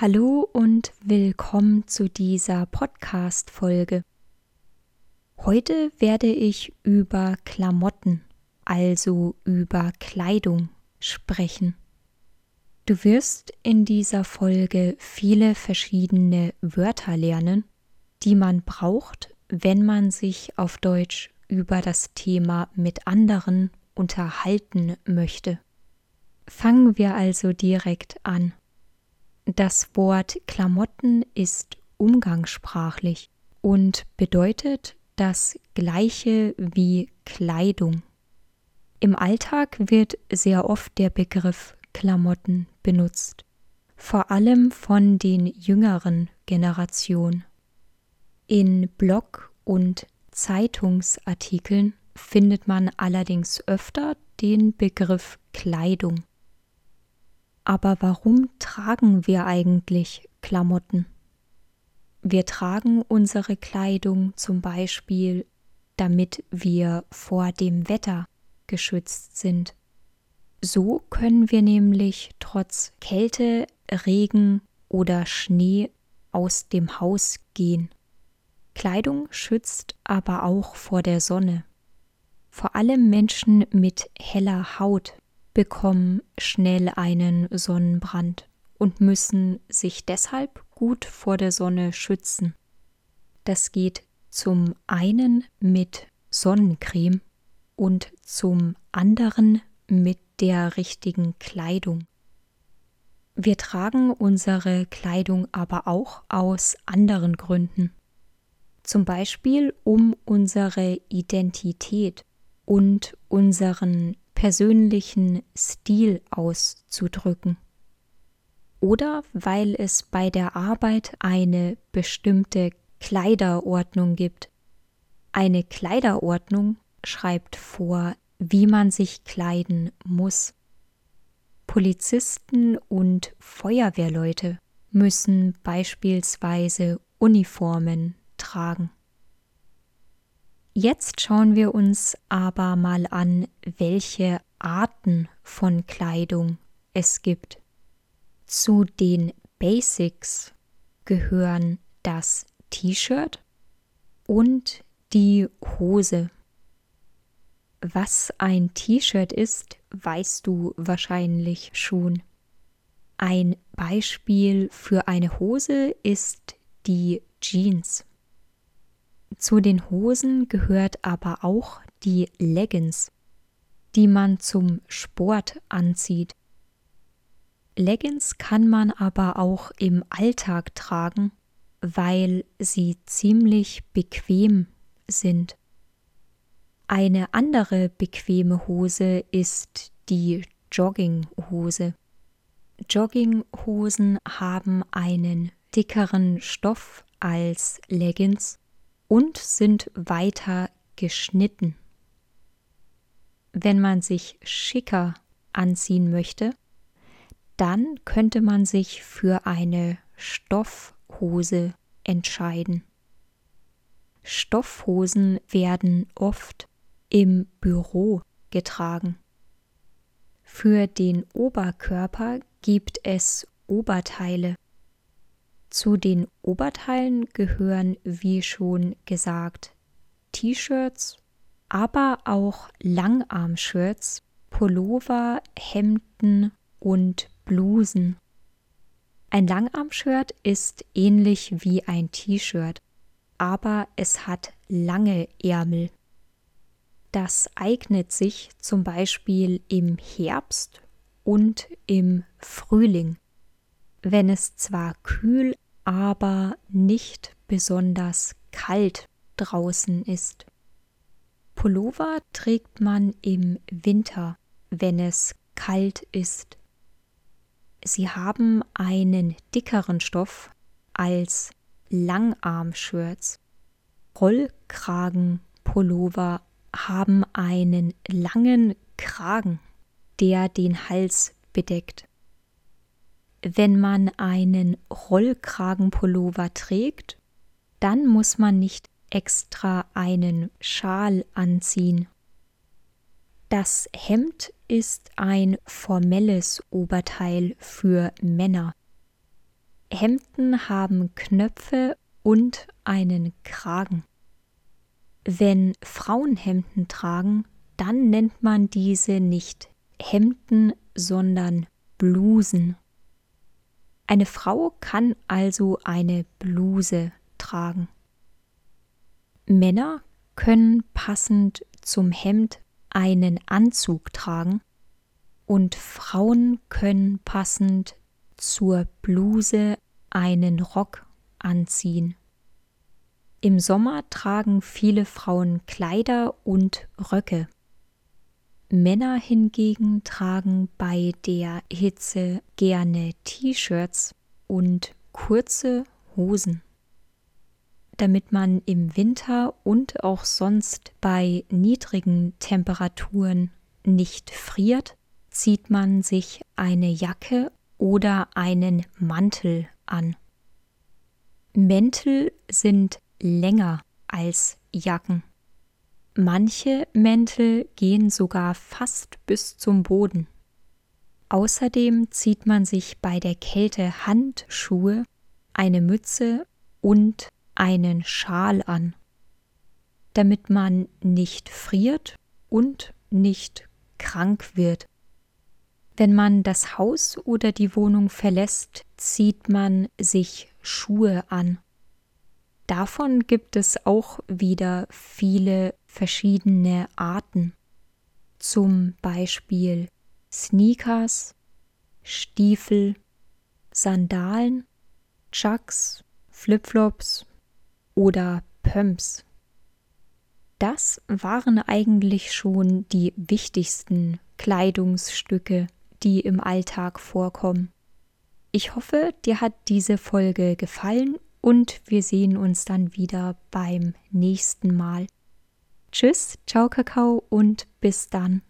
Hallo und willkommen zu dieser Podcast-Folge. Heute werde ich über Klamotten, also über Kleidung, sprechen. Du wirst in dieser Folge viele verschiedene Wörter lernen, die man braucht, wenn man sich auf Deutsch über das Thema mit anderen unterhalten möchte. Fangen wir also direkt an. Das Wort Klamotten ist umgangssprachlich und bedeutet das gleiche wie Kleidung. Im Alltag wird sehr oft der Begriff Klamotten benutzt, vor allem von den jüngeren Generationen. In Blog- und Zeitungsartikeln findet man allerdings öfter den Begriff Kleidung. Aber warum tragen wir eigentlich Klamotten? Wir tragen unsere Kleidung zum Beispiel, damit wir vor dem Wetter geschützt sind. So können wir nämlich trotz Kälte, Regen oder Schnee aus dem Haus gehen. Kleidung schützt aber auch vor der Sonne. Vor allem Menschen mit heller Haut bekommen schnell einen Sonnenbrand und müssen sich deshalb gut vor der Sonne schützen. Das geht zum einen mit Sonnencreme und zum anderen mit der richtigen Kleidung. Wir tragen unsere Kleidung aber auch aus anderen Gründen. Zum Beispiel um unsere Identität und unseren persönlichen Stil auszudrücken. Oder weil es bei der Arbeit eine bestimmte Kleiderordnung gibt. Eine Kleiderordnung schreibt vor, wie man sich kleiden muss. Polizisten und Feuerwehrleute müssen beispielsweise Uniformen tragen. Jetzt schauen wir uns aber mal an, welche Arten von Kleidung es gibt. Zu den Basics gehören das T-Shirt und die Hose. Was ein T-Shirt ist, weißt du wahrscheinlich schon. Ein Beispiel für eine Hose ist die Jeans. Zu den Hosen gehört aber auch die Leggings, die man zum Sport anzieht. Leggings kann man aber auch im Alltag tragen, weil sie ziemlich bequem sind. Eine andere bequeme Hose ist die Jogginghose. Jogginghosen haben einen dickeren Stoff als Leggings und sind weiter geschnitten. Wenn man sich schicker anziehen möchte, dann könnte man sich für eine Stoffhose entscheiden. Stoffhosen werden oft im Büro getragen. Für den Oberkörper gibt es Oberteile zu den Oberteilen gehören, wie schon gesagt, T-Shirts, aber auch Langarmshirts, Pullover, Hemden und Blusen. Ein Langarmshirt ist ähnlich wie ein T-Shirt, aber es hat lange Ärmel. Das eignet sich zum Beispiel im Herbst und im Frühling wenn es zwar kühl, aber nicht besonders kalt draußen ist. Pullover trägt man im Winter, wenn es kalt ist. Sie haben einen dickeren Stoff als Langarmshirts. Rollkragenpullover haben einen langen Kragen, der den Hals bedeckt. Wenn man einen Rollkragenpullover trägt, dann muss man nicht extra einen Schal anziehen. Das Hemd ist ein formelles Oberteil für Männer. Hemden haben Knöpfe und einen Kragen. Wenn Frauen Hemden tragen, dann nennt man diese nicht Hemden, sondern Blusen. Eine Frau kann also eine Bluse tragen. Männer können passend zum Hemd einen Anzug tragen und Frauen können passend zur Bluse einen Rock anziehen. Im Sommer tragen viele Frauen Kleider und Röcke. Männer hingegen tragen bei der Hitze gerne T-Shirts und kurze Hosen. Damit man im Winter und auch sonst bei niedrigen Temperaturen nicht friert, zieht man sich eine Jacke oder einen Mantel an. Mäntel sind länger als Jacken. Manche Mäntel gehen sogar fast bis zum Boden. Außerdem zieht man sich bei der Kälte Handschuhe, eine Mütze und einen Schal an, damit man nicht friert und nicht krank wird. Wenn man das Haus oder die Wohnung verlässt, zieht man sich Schuhe an. Davon gibt es auch wieder viele verschiedene Arten. Zum Beispiel Sneakers, Stiefel, Sandalen, Chucks, Flipflops oder Pumps. Das waren eigentlich schon die wichtigsten Kleidungsstücke, die im Alltag vorkommen. Ich hoffe, dir hat diese Folge gefallen und wir sehen uns dann wieder beim nächsten Mal. Tschüss, ciao Kakao und bis dann.